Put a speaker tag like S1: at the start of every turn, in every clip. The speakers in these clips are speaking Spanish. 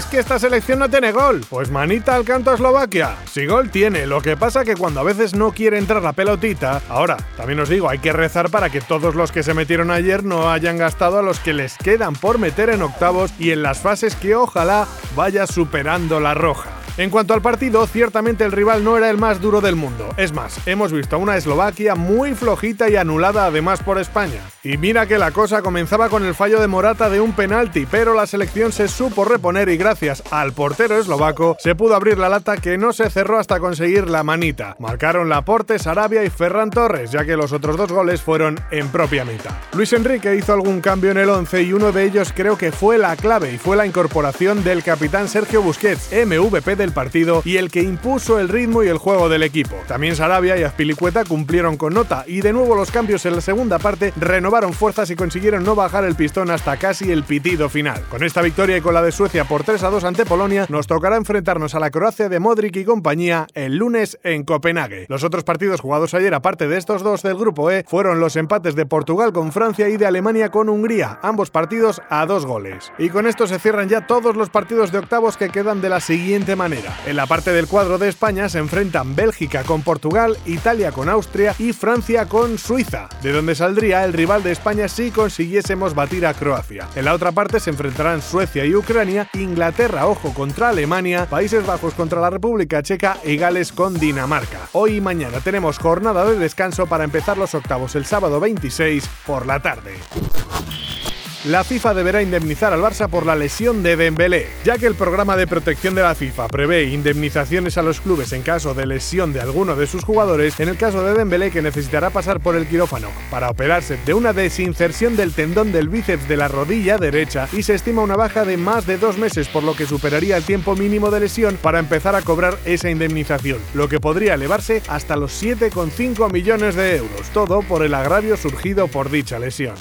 S1: Es que esta selección no tiene gol. Pues manita al canto a Eslovaquia. Si gol tiene, lo que pasa que cuando a veces no quiere entrar la pelotita. Ahora, también os digo, hay que rezar para que todos los que se metieron ayer no hayan gastado a los que les quedan por meter en octavos y en las fases que ojalá vaya superando la roja. En cuanto al partido, ciertamente el rival no era el más duro del mundo. Es más, hemos visto a una Eslovaquia muy flojita y anulada además por España. Y mira que la cosa comenzaba con el fallo de Morata de un penalti, pero la selección se supo reponer y gracias al portero eslovaco se pudo abrir la lata que no se cerró hasta conseguir la manita. Marcaron Laporte, Sarabia y Ferran Torres, ya que los otros dos goles fueron en propia mitad. Luis Enrique hizo algún cambio en el 11 y uno de ellos creo que fue la clave y fue la incorporación del capitán Sergio Busquets, MVP del partido y el que impuso el ritmo y el juego del equipo. También Sarabia y Azpilicueta cumplieron con nota y de nuevo los cambios en la segunda parte renovaron fuerzas y consiguieron no bajar el pistón hasta casi el pitido final. Con esta victoria y con la de Suecia por 3 a 2 ante Polonia, nos tocará enfrentarnos a la Croacia de Modric y compañía el lunes en Copenhague. Los otros partidos jugados ayer, aparte de estos dos del grupo E, fueron los empates de Portugal con Francia y de Alemania con Hungría, ambos partidos a dos goles. Y con esto se cierran ya todos los partidos de octavos que quedan de la siguiente manera. En la parte del cuadro de España se enfrentan Bélgica con Portugal, Italia con Austria y Francia con Suiza, de donde saldría el rival de España si consiguiésemos batir a Croacia. En la otra parte se enfrentarán Suecia y Ucrania, Inglaterra, ojo, contra Alemania, Países Bajos contra la República Checa y Gales con Dinamarca. Hoy y mañana tenemos jornada de descanso para empezar los octavos el sábado 26 por la tarde. La FIFA deberá indemnizar al Barça por la lesión de Dembélé, ya que el programa de protección de la FIFA prevé indemnizaciones a los clubes en caso de lesión de alguno de sus jugadores, en el caso de Dembélé que necesitará pasar por el quirófano para operarse de una desinserción del tendón del bíceps de la rodilla derecha y se estima una baja de más de dos meses por lo que superaría el tiempo mínimo de lesión para empezar a cobrar esa indemnización, lo que podría elevarse hasta los 7,5 millones de euros, todo por el agravio surgido por dicha lesión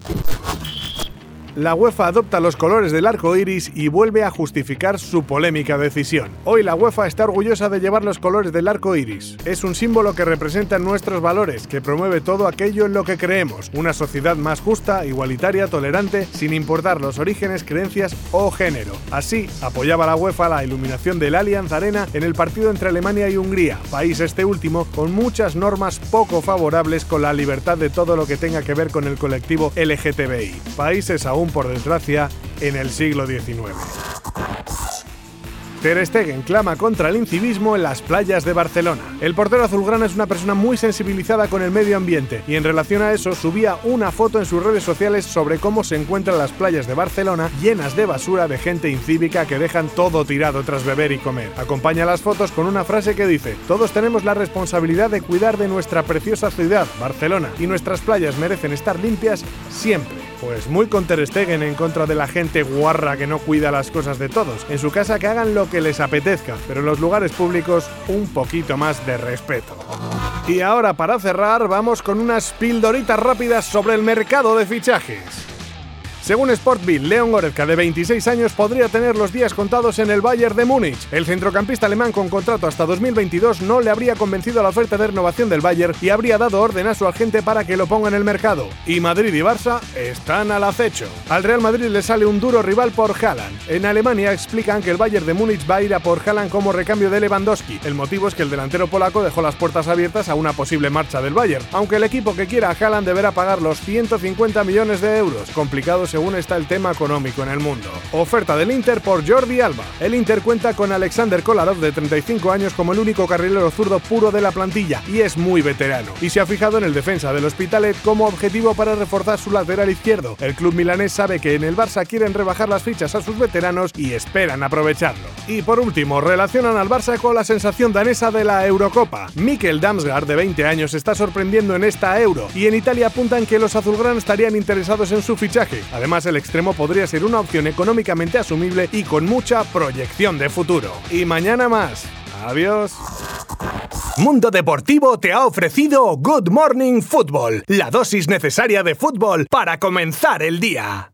S1: la UEFA adopta los colores del arco iris y vuelve a justificar su polémica decisión. Hoy la UEFA está orgullosa de llevar los colores del arco iris. Es un símbolo que representa nuestros valores, que promueve todo aquello en lo que creemos, una sociedad más justa, igualitaria, tolerante, sin importar los orígenes, creencias o género. Así, apoyaba la UEFA la iluminación del Allianz Arena en el partido entre Alemania y Hungría, país este último con muchas normas poco favorables con la libertad de todo lo que tenga que ver con el colectivo LGTBI. Países aún por desgracia, en el siglo XIX. Ter Stegen clama contra el incivismo en las playas de Barcelona. El portero azulgrana es una persona muy sensibilizada con el medio ambiente y en relación a eso subía una foto en sus redes sociales sobre cómo se encuentran las playas de Barcelona llenas de basura de gente incívica que dejan todo tirado tras beber y comer. Acompaña las fotos con una frase que dice: "Todos tenemos la responsabilidad de cuidar de nuestra preciosa ciudad, Barcelona, y nuestras playas merecen estar limpias siempre." Pues muy con Ter Stegen en contra de la gente guarra que no cuida las cosas de todos. En su casa que hagan lo que les apetezca, pero en los lugares públicos un poquito más de respeto. Y ahora para cerrar vamos con unas pildoritas rápidas sobre el mercado de fichajes. Según Sportbill, Leon Goretzka, de 26 años, podría tener los días contados en el Bayern de Múnich. El centrocampista alemán con contrato hasta 2022 no le habría convencido a la oferta de renovación del Bayern y habría dado orden a su agente para que lo ponga en el mercado. Y Madrid y Barça están al acecho. Al Real Madrid le sale un duro rival por Haaland. En Alemania explican que el Bayern de Múnich va a ir a por Haaland como recambio de Lewandowski. El motivo es que el delantero polaco dejó las puertas abiertas a una posible marcha del Bayern, aunque el equipo que quiera a Haaland deberá pagar los 150 millones de euros, complicado según está el tema económico en el mundo. Oferta del Inter por Jordi Alba. El Inter cuenta con Alexander Kolarov de 35 años como el único carrilero zurdo puro de la plantilla y es muy veterano. Y se ha fijado en el defensa del Hospitalet como objetivo para reforzar su lateral izquierdo. El club milanés sabe que en el Barça quieren rebajar las fichas a sus veteranos y esperan aprovecharlo. Y por último, relacionan al Barça con la sensación danesa de la Eurocopa. Mikel Damsgaard, de 20 años, está sorprendiendo en esta Euro y en Italia apuntan que los azulgranas estarían interesados en su fichaje. Además, el extremo podría ser una opción económicamente asumible y con mucha proyección de futuro. Y mañana más. Adiós.
S2: Mundo Deportivo te ha ofrecido Good Morning Football, la dosis necesaria de fútbol para comenzar el día.